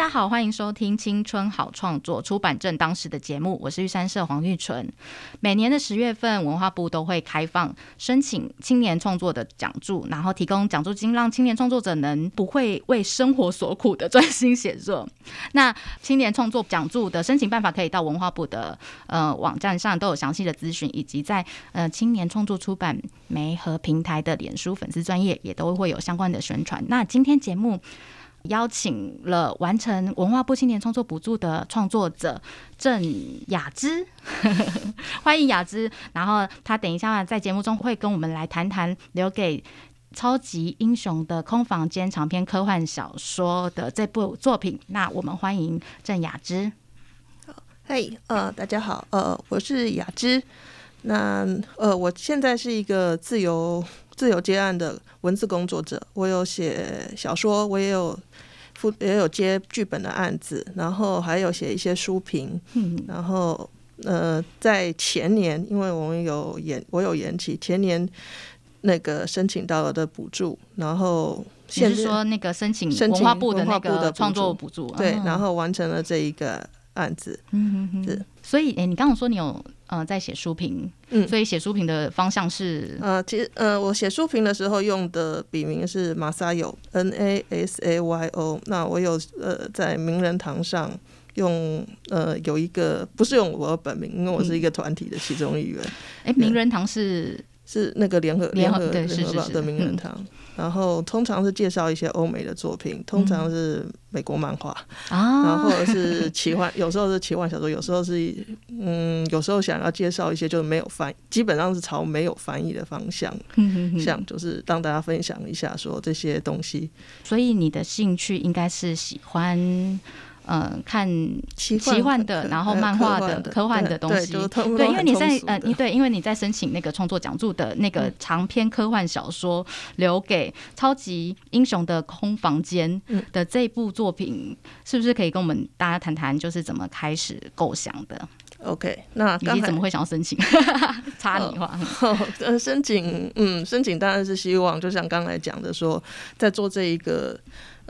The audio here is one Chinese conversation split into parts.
大家好，欢迎收听《青春好创作》出版正当时的节目，我是玉山社黄玉纯。每年的十月份，文化部都会开放申请青年创作的奖助，然后提供奖助金，让青年创作者能不会为生活所苦的专心写作。那青年创作奖助的申请办法，可以到文化部的呃网站上都有详细的资讯，以及在呃青年创作出版媒和平台的脸书粉丝专业也都会有相关的宣传。那今天节目。邀请了完成文化部青年创作补助的创作者郑雅芝，欢迎雅芝。然后他等一下在节目中会跟我们来谈谈留给超级英雄的空房间长篇科幻小说的这部作品。那我们欢迎郑雅芝。嘿，呃，大家好，呃，我是雅芝。那呃，我现在是一个自由自由接案的文字工作者，我有写小说，我也有。也有接剧本的案子，然后还有写一些书评，然后呃，在前年，因为我们有延，我有延期，前年那个申请到了的补助，然后你是说那个申请文化部的那个创作补助，对，然后完成了这一个案子，嗯是，所以哎，你刚刚说你有。呃，在写书评，嗯，所以写书评的方向是，呃，其实，呃，我写书评的时候用的笔名是马萨友，N A S A Y O。那我有，呃，在名人堂上用，呃，有一个不是用我的本名，因为我是一个团体的其中一员。哎，名人堂是。是那个联合联合联合的名人堂，然后通常是介绍一些欧美的作品，通常是美国漫画啊，然后或者是奇幻，有时候是奇幻小说，有时候是嗯，有时候想要介绍一些就是没有翻，基本上是朝没有翻译的方向，像就是让大家分享一下说这些东西。所以你的兴趣应该是喜欢。嗯，看奇幻的，然后漫画的、科幻的东西，对，因为你在呃，你对，因为你在申请那个创作奖助的那个长篇科幻小说《留给超级英雄的空房间》的这部作品，是不是可以跟我们大家谈谈，就是怎么开始构想的？OK，那你怎么会想要申请？插你话，呃，申请，嗯，申请当然是希望，就像刚才讲的，说在做这一个。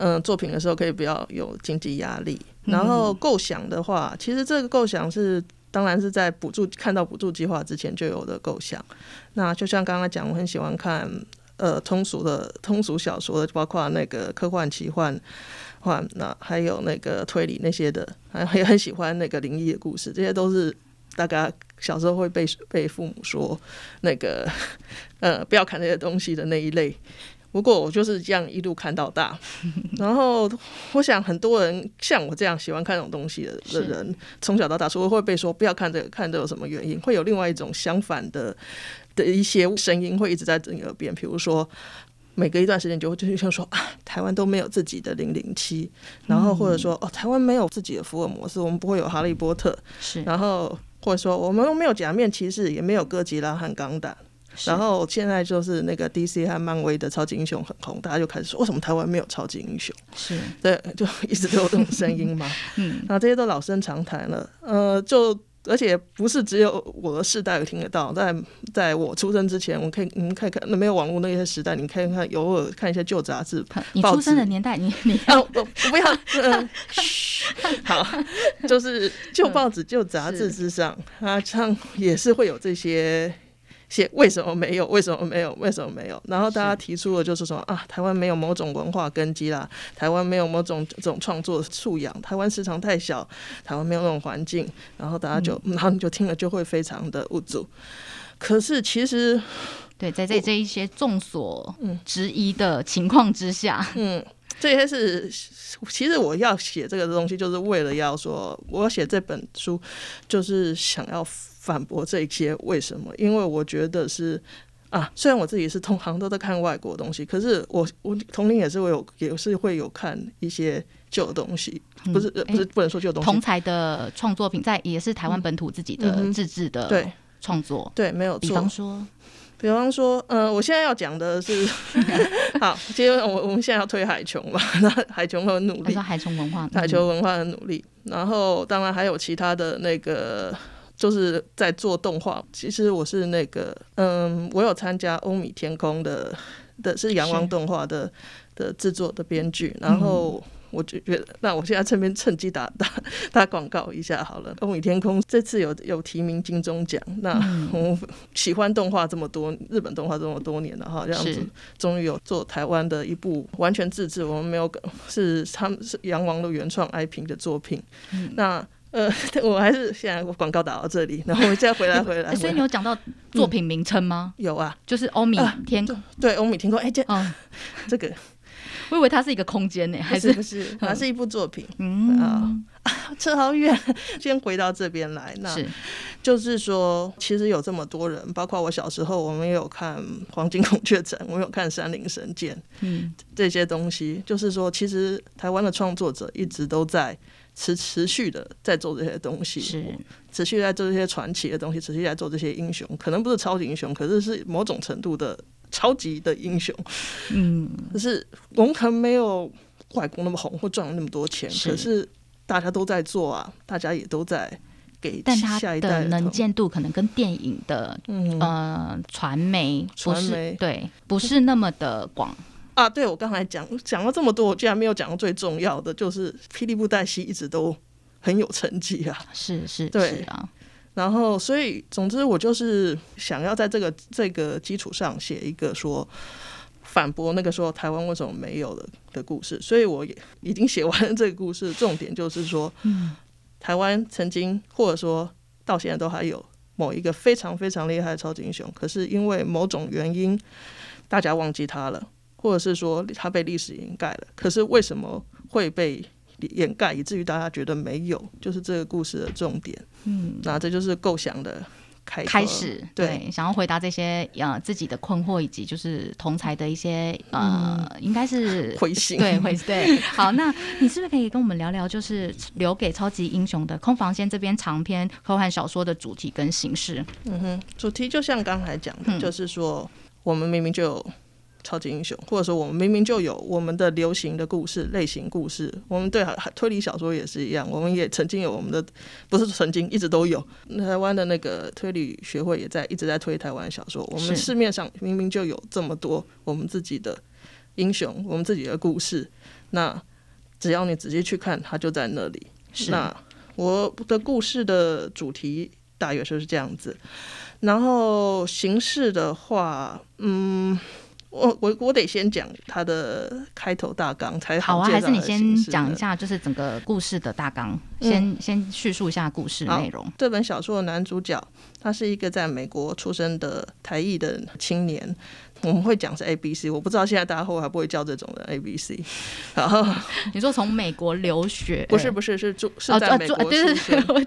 嗯，作品的时候可以不要有经济压力。然后构想的话，其实这个构想是当然是在补助看到补助计划之前就有的构想。那就像刚刚讲，我很喜欢看呃通俗的通俗小说的，包括那个科幻、奇幻、幻，那还有那个推理那些的，还也很喜欢那个灵异的故事，这些都是大家小时候会被被父母说那个 呃不要看这些东西的那一类。不过我就是这样一路看到大，然后我想很多人像我这样喜欢看这种东西的的人，从小到大除了会被说不要看这个，看这有什么原因？会有另外一种相反的的一些声音会一直在你耳边，比如说每隔一段时间就会就是像说啊，台湾都没有自己的零零七，然后或者说哦，台湾没有自己的福尔摩斯，我们不会有哈利波特，是，然后或者说我们没有假面骑士，也没有哥吉拉和钢弹。然后现在就是那个 DC 和漫威的超级英雄很红，大家就开始说为什么台湾没有超级英雄？是对，就一直都有这种声音嘛。嗯，那这些都老生常谈了。呃，就而且不是只有我的世代有听得到，在在我出生之前，我可以你们可以看那没有网络那些时代，你可以看偶尔看一些旧杂志。你出生的年代，你你啊，我不要，好，就是旧报纸、旧杂志之上，啊，像也是会有这些。写为什么没有？为什么没有？为什么没有？然后大家提出的就是说啊，台湾没有某种文化根基啦，台湾没有某种这种创作素养，台湾市场太小，台湾没有那种环境，然后大家就，然后你就听了就会非常的无助。可是其实，对，在这这一些众所质疑的情况之下，嗯，这些是其实我要写这个东西，就是为了要说，我写这本书就是想要。反驳这些为什么？因为我觉得是，啊，虽然我自己是同行都在看外国东西，可是我我同龄也是会有也是会有看一些旧东西，不是、呃不是不能说旧东西，同才的创作品在也是台湾本土自己的自制的对创作，对，没有错比。方说，比方说，呃，我现在要讲的是，好，其实我我们现在要推海琼嘛，那海琼很努力海琼文化，海琼文化的努力，然后当然还有其他的那个。就是在做动画，其实我是那个，嗯，我有参加欧米天空的的是阳光动画的的制作的编剧，然后我就觉得，那我现在这边趁机打打打广告一下好了。欧米天空这次有有提名金钟奖，那嗯我喜欢动画这么多，日本动画这么多年了哈，这样子终于有做台湾的一部完全自制，我们没有是他们是杨王的原创 IP 的作品。嗯那呃，我还是现在我广告打到这里，然后我再回来回来。哎所以你有讲到作品名称吗？有啊，就是欧米天空，对欧米天空，哎，这嗯，这个我以为它是一个空间呢，还是不是不是，它是一部作品，嗯啊，扯好远。先回到这边来，那是就是说，其实有这么多人，包括我小时候，我们也有看《黄金孔雀展》，我们有看《山林神剑》嗯这些东西。就是说，其实台湾的创作者一直都在持持续的在做这些东西，是。持续在做这些传奇的东西，持续在做这些英雄，可能不是超级英雄，可是是某种程度的超级的英雄。嗯。可是我们可能没有外国那么红或赚了那么多钱，是。可是大家都在做啊，大家也都在给但它下一代的能见度可能跟电影的嗯呃传媒不是传媒对不是那么的广，啊，对我刚才讲讲了这么多，我竟然没有讲到最重要的，就是霹雳布袋戏一直都很有成绩啊。是是对然后，所以总之，我就是想要在这个这个基础上写一个说反驳那个说台湾为什么没有的的故事。所以我也已经写完了这个故事，重点就是说，嗯台湾曾经或者说到现在都还有某一个非常非常厉害的超级英雄，可是因为某种原因，大家忘记他了，或者是说它被历史掩盖了。可是为什么会被掩盖，以至于大家觉得没有？就是这个故事的重点。嗯，那这就是构想的开开始对对想要回答这些呃自己的困惑以及就是同才的一些呃应该是 回信。对，回对。好，那你是不是可以跟我们聊聊，就是留给超级英雄的空房间这边长篇科幻小说的主题跟形式？嗯哼，主题就像刚才讲的，嗯就是说我们明明就有超级英雄，或者说我们明明就有我们的流行的故事、类型故事。我们对推理小说也是一样，我们也曾经有我们的，不是曾经，一直都有。台湾的那个推理学会也在一直在推台湾小说。我们市面上明明就有这么多我们自己的英雄，我们自己的故事。那只要你仔细去看，它就在那里。那我的故事的主题大约就是这样子，然后形式的话，嗯，我我我得先讲它的开头大纲才好啊，还是你先讲一下，就是整个故事的大纲，嗯先先叙述一下故事好内容。这本小说的男主角，他是一个在美国出生的台裔的青年。我们会讲是 A B C，我不知道现在大家会不会不会叫这种人 A B C。然后 你说从美国留学，不是不是是住是哦，在美国住对对出生，对，我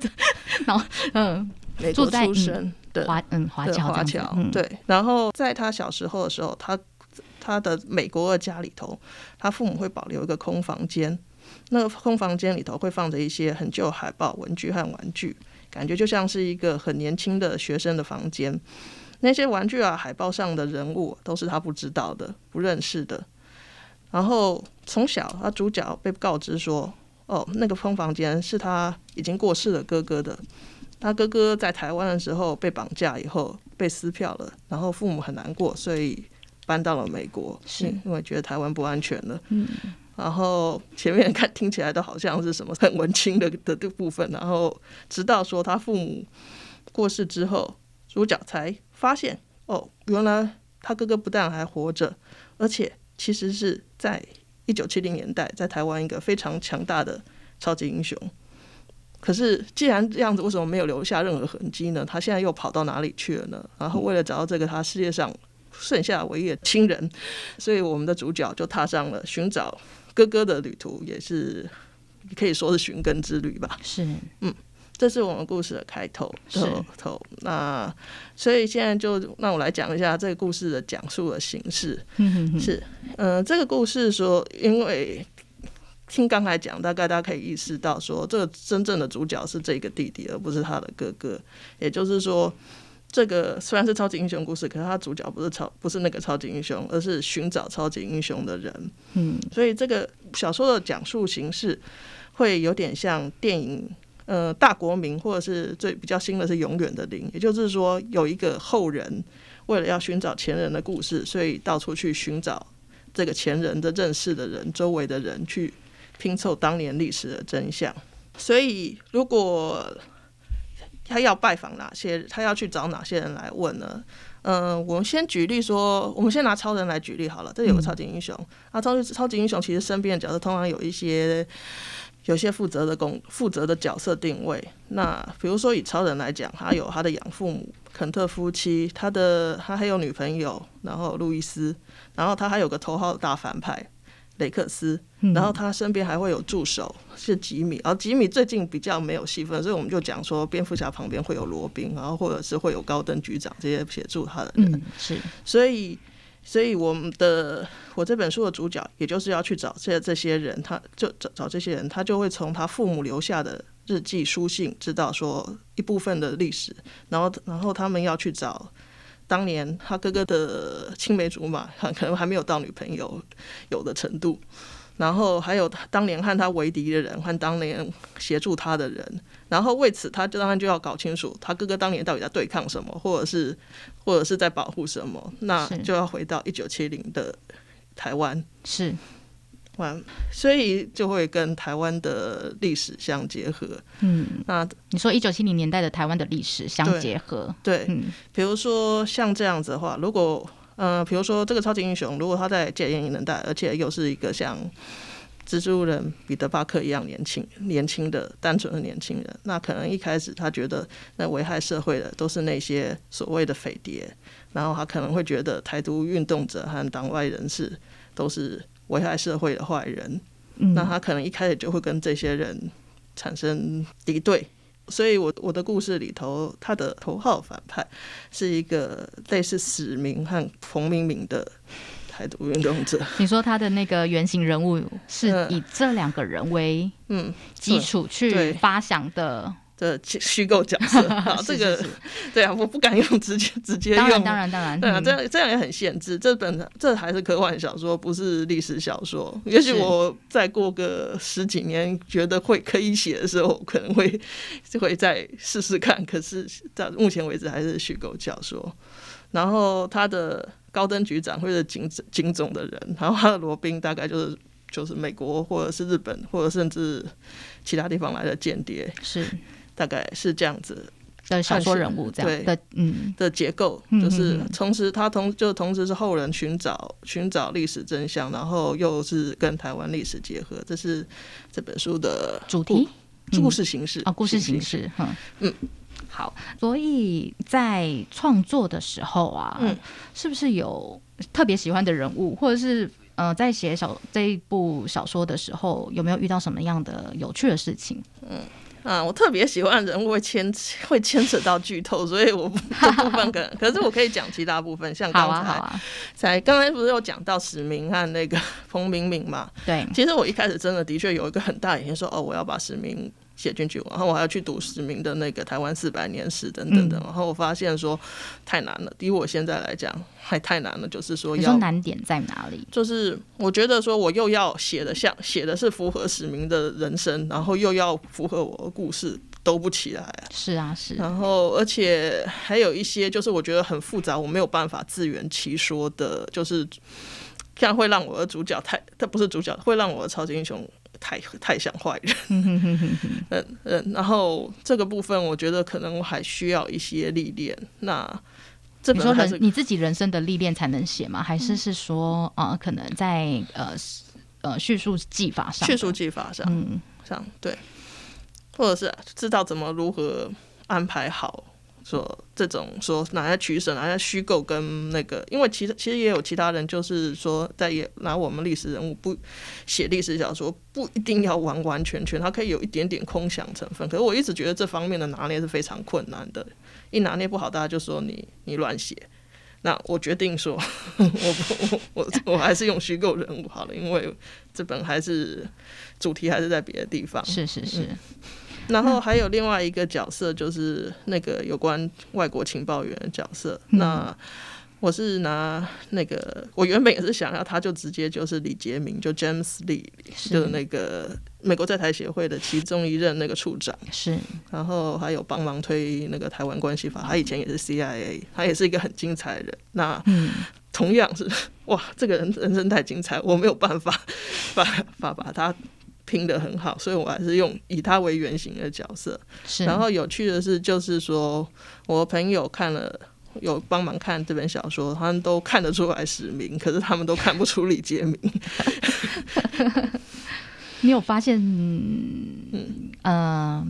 然后嗯，美国出生的华嗯华侨华侨，嗯，对。然后在他小时候的时候，他他的美国的家里头，他父母会保留一个空房间，那个空房间里头会放着一些很旧海报、文具和玩具，感觉就像是一个很年轻的学生的房间。那些玩具啊、海报上的人物都是他不知道的、不认识的。然后从小，他主角被告知说：“哦，那个空房间是他已经过世的哥哥的。他哥哥在台湾的时候被绑架以后被撕票了，然后父母很难过，所以搬到了美国，是因为觉得台湾不安全了。嗯，然后前面看听起来都好像是什么很文青的的的部分，然后直到说他父母过世之后，主角才发现哦，原来他哥哥不但还活着，而且其实是在一九七零年代在台湾一个非常强大的超级英雄。可是既然这样子，为什么没有留下任何痕迹呢？他现在又跑到哪里去了呢？然后为了找到这个他世界上剩下唯一的亲人，所以我们的主角就踏上了寻找哥哥的旅途，也是可以说是寻根之旅吧。是嗯这是我们故事的开头头头。那所以现在就让我来讲一下这个故事的讲述的形式。是，呃，这个故事说，因为听刚才讲，大概大家可以意识到说，这个真正的主角是这个弟弟，而不是他的哥哥。也就是说，这个虽然是超级英雄故事，可是他主角不是超不是那个超级英雄，而是寻找超级英雄的人。嗯，所以这个小说的讲述形式会有点像电影。呃，大国民或者是最比较新的是永远的零，也就是说有一个后人为了要寻找前人的故事，所以到处去寻找这个前人的认识的人、周围的人，去拼凑当年历史的真相。所以，如果他要拜访哪些，他要去找哪些人来问呢？嗯、我们先举例说，我们先拿超人来举例好了。这里有个超级英雄，啊，超级超级英雄其实身边的角色通常有一些有些负责的工负责的角色定位。那比如说以超人来讲，他有他的养父母肯特夫妻，他的他还有女朋友，然后路易斯，然后他还有个头号大反派雷克斯，然后他身边还会有助手是吉米，而吉米最近比较没有戏份，所以我们就讲说蝙蝠侠旁边会有罗宾，然后或者是会有高登局长这些协助他的人。嗯，是，所以，所以我们的我这本书的主角，也就是要去找这这些人，他就找找这些人，他就会从他父母留下的日记、书信，知道说一部分的历史，然后，然后他们要去找当年他哥哥的青梅竹马，可能还没有到女朋友有的程度。然后还有当年和他为敌的人，和当年协助他的人，然后为此他就当然就要搞清楚他哥哥当年到底在对抗什么，或者是或者是在保护什么，那就要回到一九七零的台湾，是，完，所以就会跟台湾的历史相结合。嗯，那你说一九七零年代的台湾的历史相结合，对，嗯，比如说像这样子的话，如果呃，比如说这个超级英雄，如果他在戒严年代，而且又是一个像蜘蛛人彼得巴克一样年轻、年轻的、单纯的年轻人，那可能一开始他觉得那危害社会的都是那些所谓的匪谍，然后他可能会觉得台独运动者和党外人士都是危害社会的坏人，嗯那他可能一开始就会跟这些人产生敌对。所以我，我的故事里头，他的头号反派是一个类似史明和冯明明的台独运动者。你说他的那个原型人物是嗯以这两个人为嗯，基础去发想的，的虚构角色。好，这个 对啊，我不敢用直接直接当然用。当然当然，对啊，嗯这样这样也很限制。这本这还是科幻小说，不是历史小说。也许我再过个十几年，觉得会可以写的时候，可能会就会再试试看。可是到目前为止还是虚构小说。然后他的高登局长或者警警总的人，然后他的罗宾大概就是就是美国或者是日本或者甚至其他地方来的间谍，是大概是这样子的小说人物这样对的，嗯，的结构，嗯就是嗯嗯同时他同就同时是后人寻找寻找历史真相，然后又是跟台湾历史结合，这是这本书的主题？故故事形式啊，故事形。式，嗯。嗯，好，所以在创作的时候啊，嗯。是不是有特别喜欢的人物，或者是呃，在写小这一部小说的时候，有没有遇到什么样的有趣的事情？啊，我特别喜欢人物会牵会牵扯到剧透，所以我不这部分可能，可是我可以讲其他部分，像刚才、才刚才不是有讲到史明和那个 冯明敏嘛？对，其实我一开始真的的确有一个很大的野心，说哦，我要把史明写进去，然后我还要去读史明的那个台湾四百年史等等等。嗯然后我发现说太难了，以我现在来讲还太难了，就是说。难点在哪里？就是我觉得说，我又要写的像写的是符合史明的人生，然后又要符合我的故事，都不起来啊。是啊，是，然后，而且还有一些就是我觉得很复杂，我没有办法自圆其说的，就是这样会让我的主角太，他不是主角，会让我的超级英雄太 太像坏人。嗯嗯，然后这个部分我觉得可能我还需要一些历练。那这你说人你自己人生的历练才能写吗？还是是说呃，可能在呃呃叙述技法上？叙述技法上嗯，上对，或者是知道怎么如何安排好，说这种说拿来取舍，拿来虚构跟那个，因为其实其实也有其他人就是说在也拿我们历史人物不写历史小说，不一定要完完全全，它可以有一点点空想成分。可是我一直觉得这方面的拿捏是非常困难的，一拿捏不好，大家就说你你乱写。那我决定说，我我我我还是用虚构人物好了，因为这本还是主题还是在别的地方。是是是。然后还有另外一个角色，就是那个有关外国情报员的角色。那我是拿那个，我原本也是想要他就直接就是李杰明，就 James Lee，就是那个美国在台协会的其中一任那个处长。是。然后还有帮忙推那个台湾关系法，他以前也是 CIA，他也是一个很精彩的人。那同样是哇，这个人人生太精彩，我没有办法把把把他。拼的很好，所以我还是用以他为原型的角色。是，然后有趣的是，就是说我朋友看了有帮忙看这本小说，他们都看得出来实名，可是他们都看不出李杰明。你有发现？嗯呃，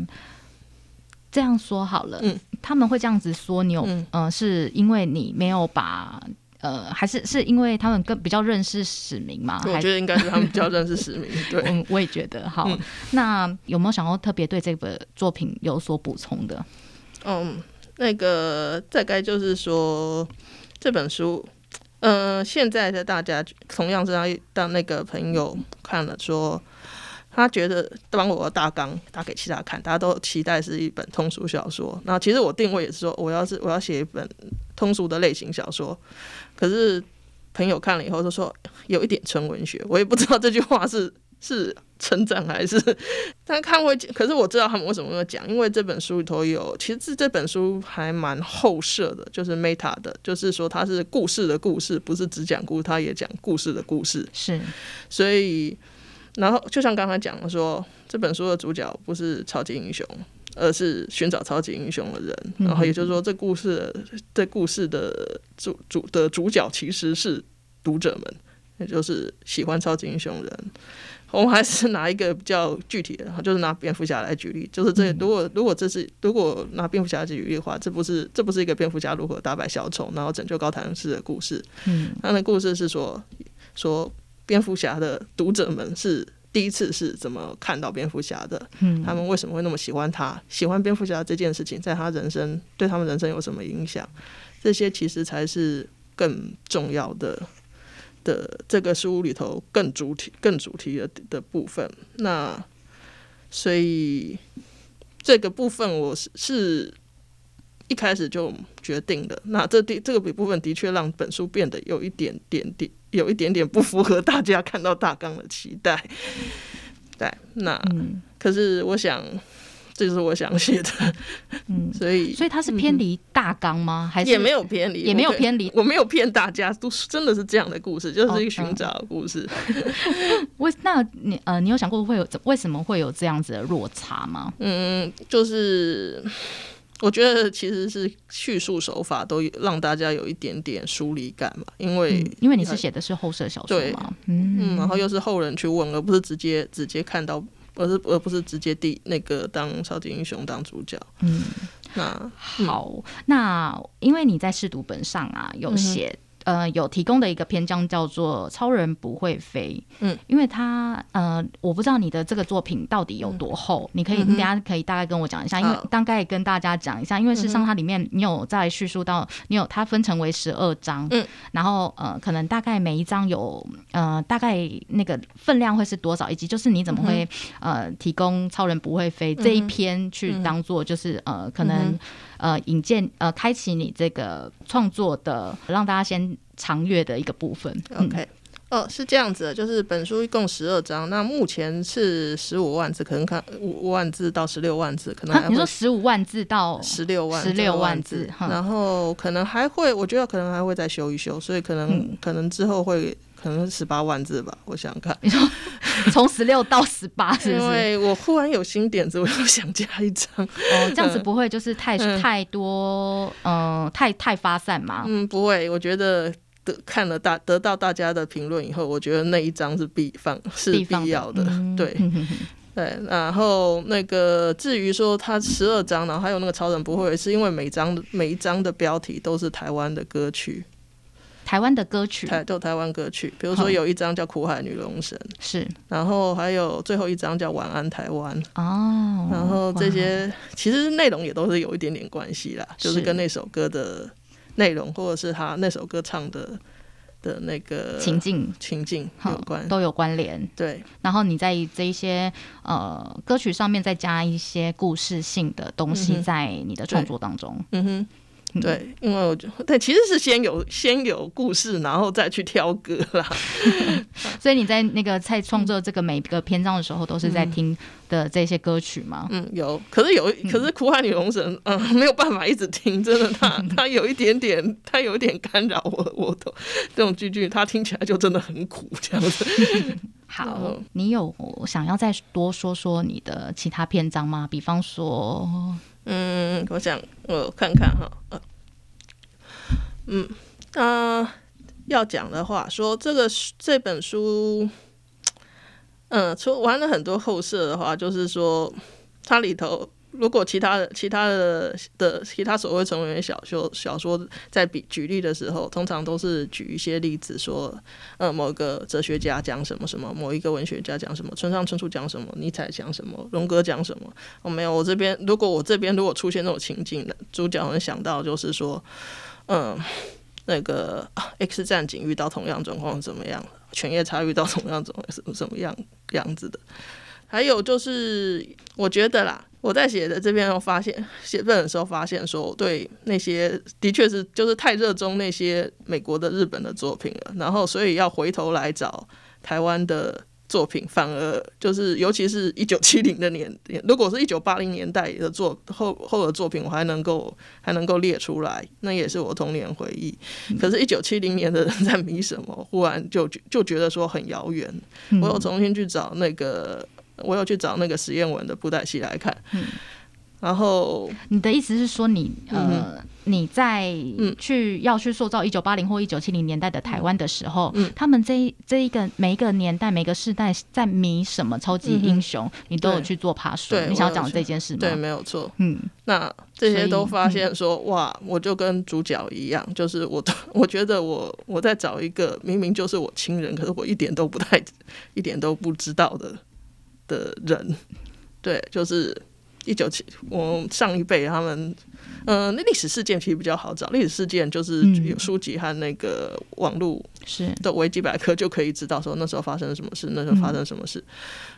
这样说好了，嗯，他们会这样子说，你有嗯，是因为你没有把。呃，还是是因为他们更比较认识史明嘛？我觉得应该是他们比较认识史明。对，嗯，我也觉得。好，那有没有想要特别对这个作品有所补充的？嗯，那个大概就是说这本书，嗯，现在的大家同样是让当那个朋友看了说。他觉得当我的大纲打给其他看，大家都期待是一本通俗小说。那其实我定位也是说，我要是我要写一本通俗的类型小说。可是朋友看了以后都说有一点纯文学，我也不知道这句话是 是成长还是。但看会，可是我知道他们为什么会讲，因为这本书里头有，其实这这本书还蛮后设的，就是 meta 的，就是说它是故事的故事，不是只讲故事，它也讲故事的故事。是，所以。然后，就像刚才讲的说，这本书的主角不是超级英雄，而是寻找超级英雄的人。然后，也就是说，这故事这故事的主主的主角其实是读者们，也就是喜欢超级英雄人。我们还是拿一个比较具体的，就是拿蝙蝠侠来举例。就是这，如果如果这是如果拿蝙蝠侠举例的话，这不是这不是一个蝙蝠侠如何打败小丑，然后拯救高谭市的故事。嗯，他的故事是说说。蝙蝠侠的读者们是第一次是怎么看到蝙蝠侠的？嗯，他们为什么会那么喜欢他？喜欢蝙蝠侠这件事情，在他人生对他们人生有什么影响？这些其实才是更重要的的这个书里头更主题、更主题的的部分。那所以这个部分我是是一开始就决定的。那这第这个部分的确让本书变得有一点点点。有一点点不符合大家看到大纲的期待，对，那可是我想，这就是我想写的，嗯，所以所以它是偏离大纲吗？还是也没有偏离，也没有偏离，我没有骗大家，都是真的是这样的故事，就是一个寻找的故事。为那你呃，你有想过会有为什么会有这样子的落差吗？嗯，就是。我觉得其实是叙述手法都让大家有一点点疏离感嘛，因为因为你是写的是后设小说嘛，嗯，然后又是后人去问，而不是直接直接看到，而是而不是直接第那个当超级英雄当主角，嗯，那好，那因为你在试读本上啊有写。呃，有提供的一个篇章叫做《超人不会飞》，嗯，因为他呃，我不知道你的这个作品到底有多厚，你可以大家可以大概跟我讲一下，因为大概跟大家讲一下，因为事实上它里面你有在叙述到，你有它分成为十二章，嗯，然后呃，可能大概每一章有呃大概那个分量会是多少，以及就是你怎么会呃提供《超人不会飞》这一篇去当做就是呃可能。呃，引荐呃，开启你这个创作的，让大家先长阅的一个部分。OK，哦，是这样子的，就是本书一共十二章，那目前是十五万字，可能看五万字到十六万字，可能你说十五万字到十六万十六万字，然后可能还会，我觉得可能还会再修一修，所以可能可能之后会。可能十八万字吧，我想想看。你说 从十六到十八，是因为我忽然有新点子，我又想加一张。哦，这样子不会就是太太多，嗯，太太发散吗？嗯，不会。我觉得得看了大得到大家的评论以后，我觉得那一张是必放是必要的。对，对，然后那个至于说他十二章，然后还有那个超人不会，是因为每章每一张的标题都是台湾的歌曲，台湾的歌曲。台都台湾歌曲。比如说有一张叫《苦海女龙神》，是。然后还有最后一张叫《晚安台湾》，哦，然后这些其实内容也都是有一点点关系啦，就是是跟那首歌的内容或者是他那首歌唱的的那个情境。情境有关。都有关联。对，然后你在这一些呃歌曲上面再加一些故事性的东西在你的创作当中，嗯哼，对，因为我觉得对，其实是先有先有故事，然后再去挑歌啦。所以你在那个在创作这个每个篇章的时候，都是在听的这些歌曲吗？嗯，有，可是有，可是苦海女龙神，嗯，没有办法一直听，真的，他他有一点点，他有一点干扰我，我都这种句句，他听起来就真的很苦，这样子。好嗯，你有想要再多说说你的其他篇章吗？比方说，嗯，我想我看看哈，呃嗯，啊、要讲的话，说这个这本书，嗯，除玩了很多后设的话，就是说它里头。如果其他的、其他的的其他所谓成员小说小说在比举例的时候，通常都是举一些例子，说，呃，某个哲学家讲什么什么，某一个文学家讲什么，村上春树讲什么，尼采讲什么，荣格讲什么，哦，没有，我这边如果我这边如果出现这种情境的，主角能想到就是说，嗯，那个啊 X 战警遇到同样状况怎么样，犬夜叉遇到同样状况是什么样样子的，还有就是我觉得啦。我在写的这边，我发现写本的时候发现，说我对那些的确是就是太热衷那些美国的、日本的作品了，然后所以要回头来找台湾的作品，反而就是尤其是一九七零的年，如果是一九八零年代的作后后的作品，我还能够还能够列出来，那也是我童年回忆。可是，一九七零年的人在迷什么？忽然就就觉得说很遥远。我有重新去找那个，我有去找那个实验文的布袋戏来看。嗯然后，你的意思是说你，嗯呃，你在去要去塑造一九八零或一九七零年代的台湾的时候，嗯他们这一这一个每一个年代、每个世代在迷什么超级英雄，你都有去做爬树。你想要讲这件事吗？对，没有错。嗯，那这些都发现说，哇，我就跟主角一样，就是我都 我觉得我我在找一个明明就是我亲人，可是我一点都不太一点都不知道的的人，对，就是一九七我上一辈他们。嗯，那历史事件其实比较好找。历史事件就是嗯有书籍和那个网络是的维基百科就可以知道说那时候发生了什么事，那时候发生什么事。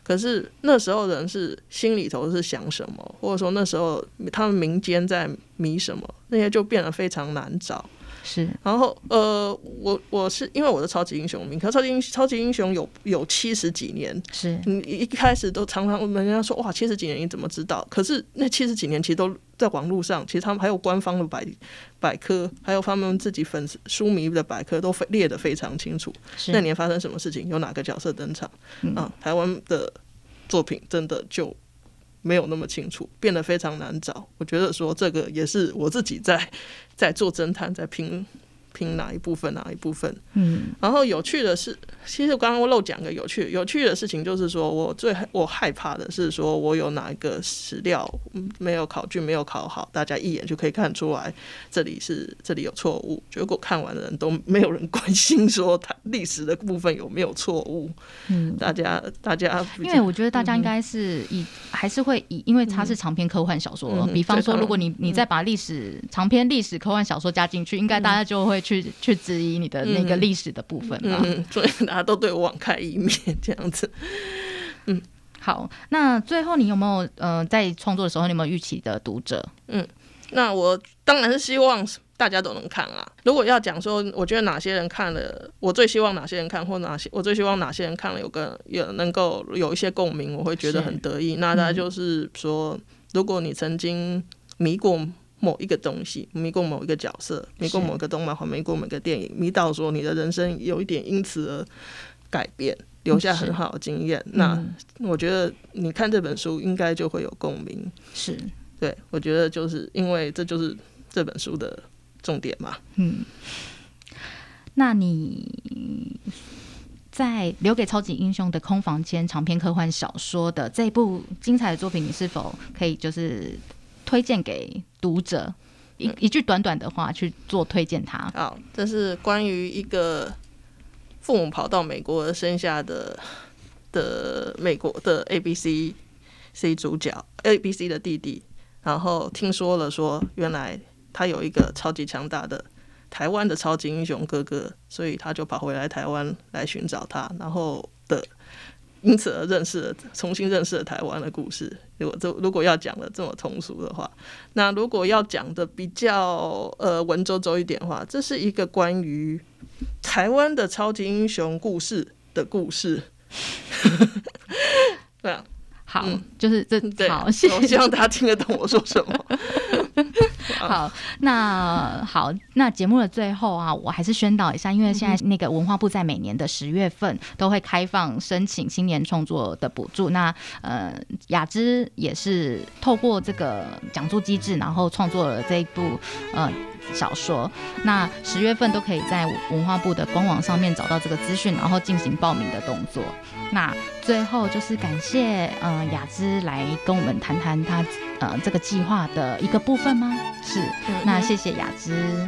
可是那时候人是心里头是想什么，或者说那时候他们民间在迷什么，那些就变得非常难找。是，然后呃，我我是因为我是超级英雄迷，可是超级英超级英雄有有七十几年，是你一开始都常常人家说哇七十几年你怎么知道？可是那七十几年其实都在网络上，其实他们还有官方的百百科，还有他们自己粉丝书迷的百科都非列得非常清楚。那年发生什么事情，有哪个角色登场、啊？台湾的作品真的就没有那么清楚，变得非常难找。我觉得说这个也是我自己在在做侦探，在拼拼哪一部分哪一部分。嗯然后有趣的是，其实我刚刚漏讲个有趣有趣的事情，就是说我最我害怕的是说我有哪一个史料嗯没有考据没有考好，大家一眼就可以看出来这里是这里有错误。结果看完的人都没有人关心说它历史的部分有没有错误。嗯。大家大家因为我觉得大家应该是以、还是会以，因为它是长篇科幻小说，嗯比方说，如果你你再把历史、长篇历史科幻小说加进去，应该大家就会去、去质疑你的那个历史的部分吧。嗯，所以大家都对我网开一面这样子。嗯好，那最后你有没有呃在创作的时候，你有没有预期的读者？嗯那我当然是希望大家都能看啊。如果要讲说，我觉得哪些人看了，我最希望哪些人看，或哪些我最希望哪些人看了有个有能够有一些共鸣，我会觉得很得意。那大家就是说，如果你曾经迷过。某一个东西，迷过某一个角色，迷过某一个动漫或迷过某个电影，迷到说你的人生有一点因此而改变，留下很好的经验。那嗯我觉得你看这本书应该就会有共鸣。是，对，我觉得就是因为这就是这本书的重点嘛。嗯，那你在留给超级英雄的空房间长篇科幻小说的这部精彩的作品，你是否可以就是推荐给读者一一句短短的话去做推荐？它好，这是关于一个父母跑到美国生下的的美国的 A B C C 主角 A B C 的弟弟，然后听说了说原来他有一个超级强大的。台湾的超级英雄哥哥，所以他就跑回来台湾来寻找他，然后的因此而认识了，重新认识了台湾的故事。如果这如果要讲的这么通俗的话，那如果要讲的比较呃文绉绉一点的话，这是一个关于台湾的超级英雄故事的故事。对啊，好，就是这好，我希望大家听得懂我说什么。好，那好，那节目的最后啊，我还是宣导一下，因为现在那个文化部在每年的十月份都会开放申请青年创作的补助。那呃，雅芝也是透过这个讲座机制，然后创作了这一部呃。小说，那十月份都可以在文化部的官网上面找到这个资讯，然后进行报名的动作。那最后就是感谢嗯雅芝来跟我们谈谈她呃这个计划的一个部分吗？是，那谢谢雅芝。